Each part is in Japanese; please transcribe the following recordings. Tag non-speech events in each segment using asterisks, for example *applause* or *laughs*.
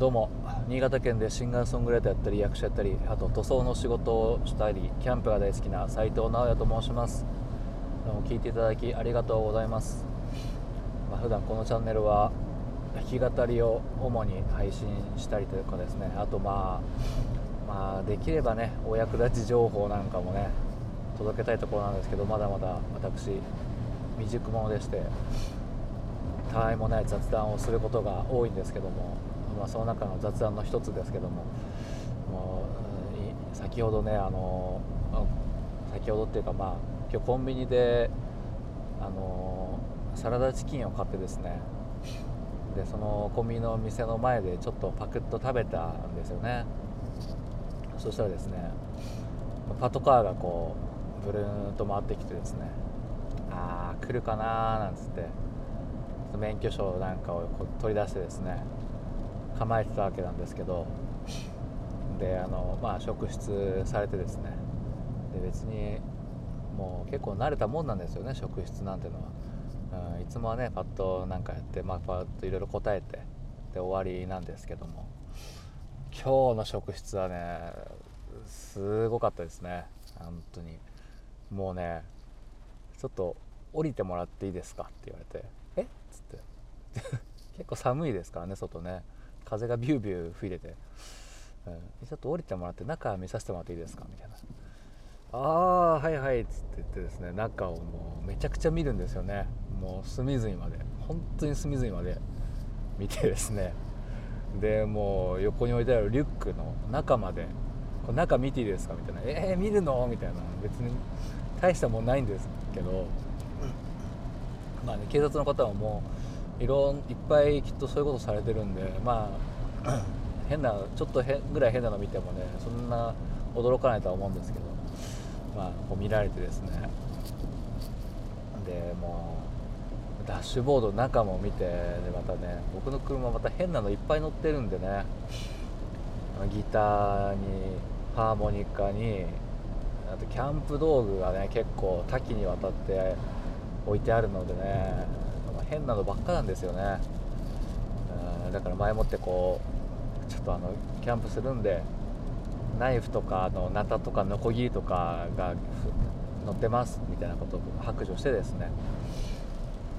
どうも。新潟県でシンガーソングライターやったり役者やったりあと塗装の仕事をしたりキャンプが大好きな斉藤直哉と申します。どうも聞いていただきありがとうございます、まあ、普段このチャンネルは弾き語りを主に配信したりというかですね。あとまあまあできればねお役立ち情報なんかもね届けたいところなんですけどまだまだ私未熟者でしてたわいもない雑談をすることが多いんですけども、まあ、その中の雑談の一つですけどももう先ほどねあの先ほどっていうかまあ今日コンビニであのサラダチキンを買ってですねでそのコンビニの店の前でちょっとパクッと食べたんですよね。そしたらですねパトカーがこうブルーンと回ってきてですねああ来るかなーなんつって免許証なんかをこう取り出してですね構えてたわけなんですけどであのまあ職質されてですね。で別にもう結構慣れたもんなんですよね職質なんていうのは、うん、いつもはねパッとなんかやって、まあ、パッといろいろ答えてで終わりなんですけども。今日の職質はねすごかったですね。本当に。もうねちょっと降りてもらっていいですかって言われて。えっ？つって。*laughs* 結構寒いですからね外ね。風がビュービュー吹いてて、うん、ちょっと降りてもらって中見させてもらっていいですか？みたいな。ああはいはいっつって言ってですね中をもうめちゃくちゃ見るんですよね。もう隅々まで。本当に隅々まで。見てですね。でもう横に置いてあるリュックの中まで「これ中見ていいですか?」みたいな「えー、見るの?」みたいな。別に大したもんないんですけど、まあね、警察の方はもういろいっぱいきっとそういうことされてるんでまあ *clears throat* 変なちょっと変ぐらい変なの見てもねそんな驚かないとは思うんですけどまあこう見られてですね。でもうダッシュボード中も見てでまたね僕の車また変なのいっぱい乗ってるんでねギターにハーモニカにあとキャンプ道具がね結構多岐にわたって置いてあるのでね変なのばっかなんですよね。だから前もってこうちょっとあのキャンプするんでナイフとかのナタとかノコギリとかが乗ってますみたいなことを白状してですね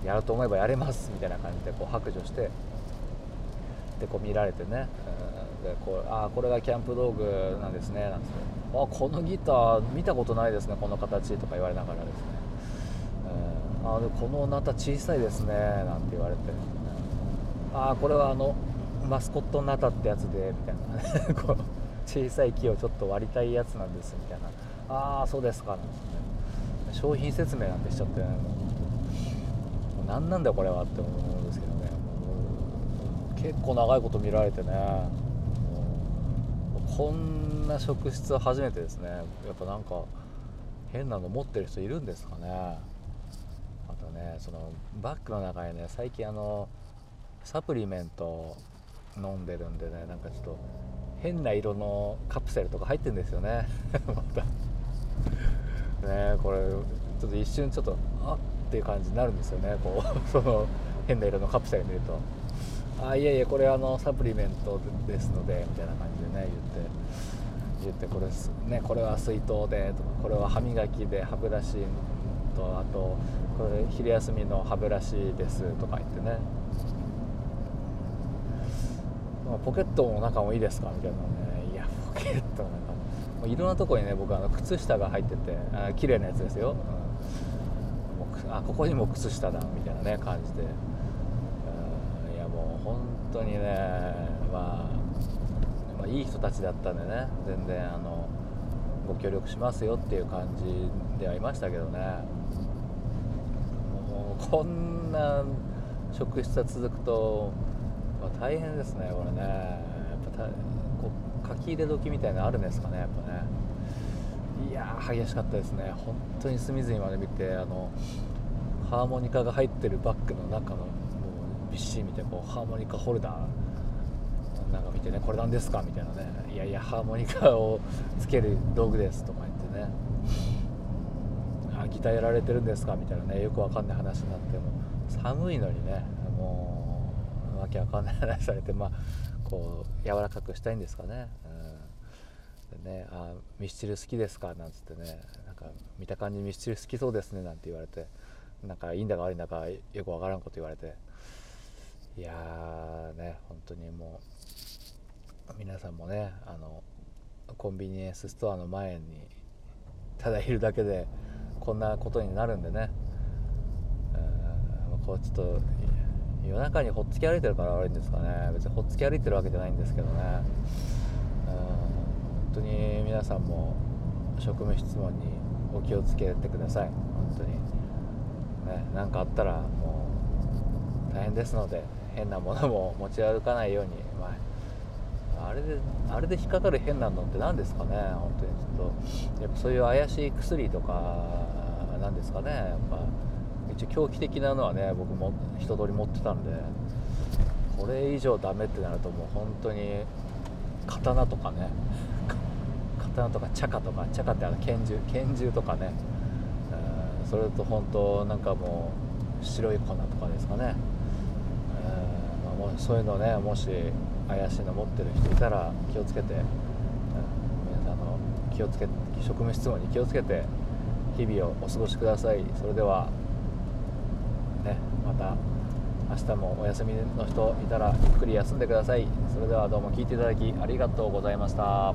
やろうと思えばやれますみたいな感じでこう白状してでこう見られてねでこうああこれがキャンプ道具なんですねなんて。あこのギター見たことないですねこの形とか言われながらですね、あでこのナタ小さいですねなんて言われて、ああこれはあのマスコットナタってやつでみたいな。*laughs* こう小さい木をちょっと割りたいやつなんですみたいな。ああそうですかなんですね商品説明なんてしちゃってねもう何なんだこれはって思うんですけどね。結構長いこと見られてね。こんな職質は初めてですね。やっぱなんか変なの持ってる人いるんですかね。あとねそのバッグの中にね最近あのサプリメント飲んでるんでねなんかちょっと変な色のカプセルとか入ってるんですよね。*laughs* また。ねこれちょっと一瞬ちょっとあっていう感じになるんですよねこう。*laughs* その変な色のカプセル見ると。あいやいやこれあのサプリメントですのでみたいな感じでね言って。言ってこれ,、ね、これは水筒でとかこれは歯磨きで歯ブラシとあとこれ昼休みの歯ブラシですとか言ってね。ポケットの中もいいですかみたいなね。いやポケットの中も。いろんなとこにね僕あの靴下が入っててあ綺麗なやつですよ、うん、あここにも靴下だみたいなね感じで。いやもう本当にね、まあ、まあいい人たちだったんでね。全然あのご協力しますよっていう感じではいましたけどね。もうこんな職質が続くとまあ、大変ですねこれね。やっぱこう書き入れ時みたいなのあるんですかねやっぱね。いやー激しかったですね。本当に隅々まで見てあのハーモニカが入ってるバッグの中のもうびっしり見てこうハーモニカホルダーなんか見てねこれ何ですか？みたいなね。いやいやハーモニカをつける道具ですとか言ってね。あギターやられてるんですか？みたいなね。よくわかんない話になっても。寒いのにね。もうわけわかんない話されてまあこう柔らかくしたいんですかね、うん、でねあミスチル好きですか？なんつってね。なんか見た感じミスチル好きそうですね。なんて言われて。なんかいいんだか悪いんだかよくわからんこと言われて。いやーね本当にもう皆さんもねあのコンビニエンスストアの前にただいるだけでこんなことになるんでね、うん、こうちょっと夜中にほっつき歩いてるから悪いんですかね。別にほっつき歩いてるわけじゃないんですけどね、うん、本当に皆さんも職務質問にお気をつけてください。本当に。ね何かあったらもう大変ですので変なものも持ち歩かないように、まあ、あれであれで引っかかる変なのって何ですかね本当に。ちょっとやっぱそういう怪しい薬とかなんですかねやっぱ一応狂気的なのはね僕も一通り持ってたんでこれ以上ダメってなるともう本当に刀とかね *laughs* 刀とか茶化とか茶化ってあの拳銃拳銃とかね、それと本当なんかもう白い粉とかですかね、えーまあ、もうそういうのねもし怪しいの持ってる人いたら気をつけて、うん、皆さんの気をつけ職務質問に気をつけて日々をお過ごしください。それではねまた明日もお休みの人いたらゆっくり休んでください。それではどうも聞いていただきありがとうございました。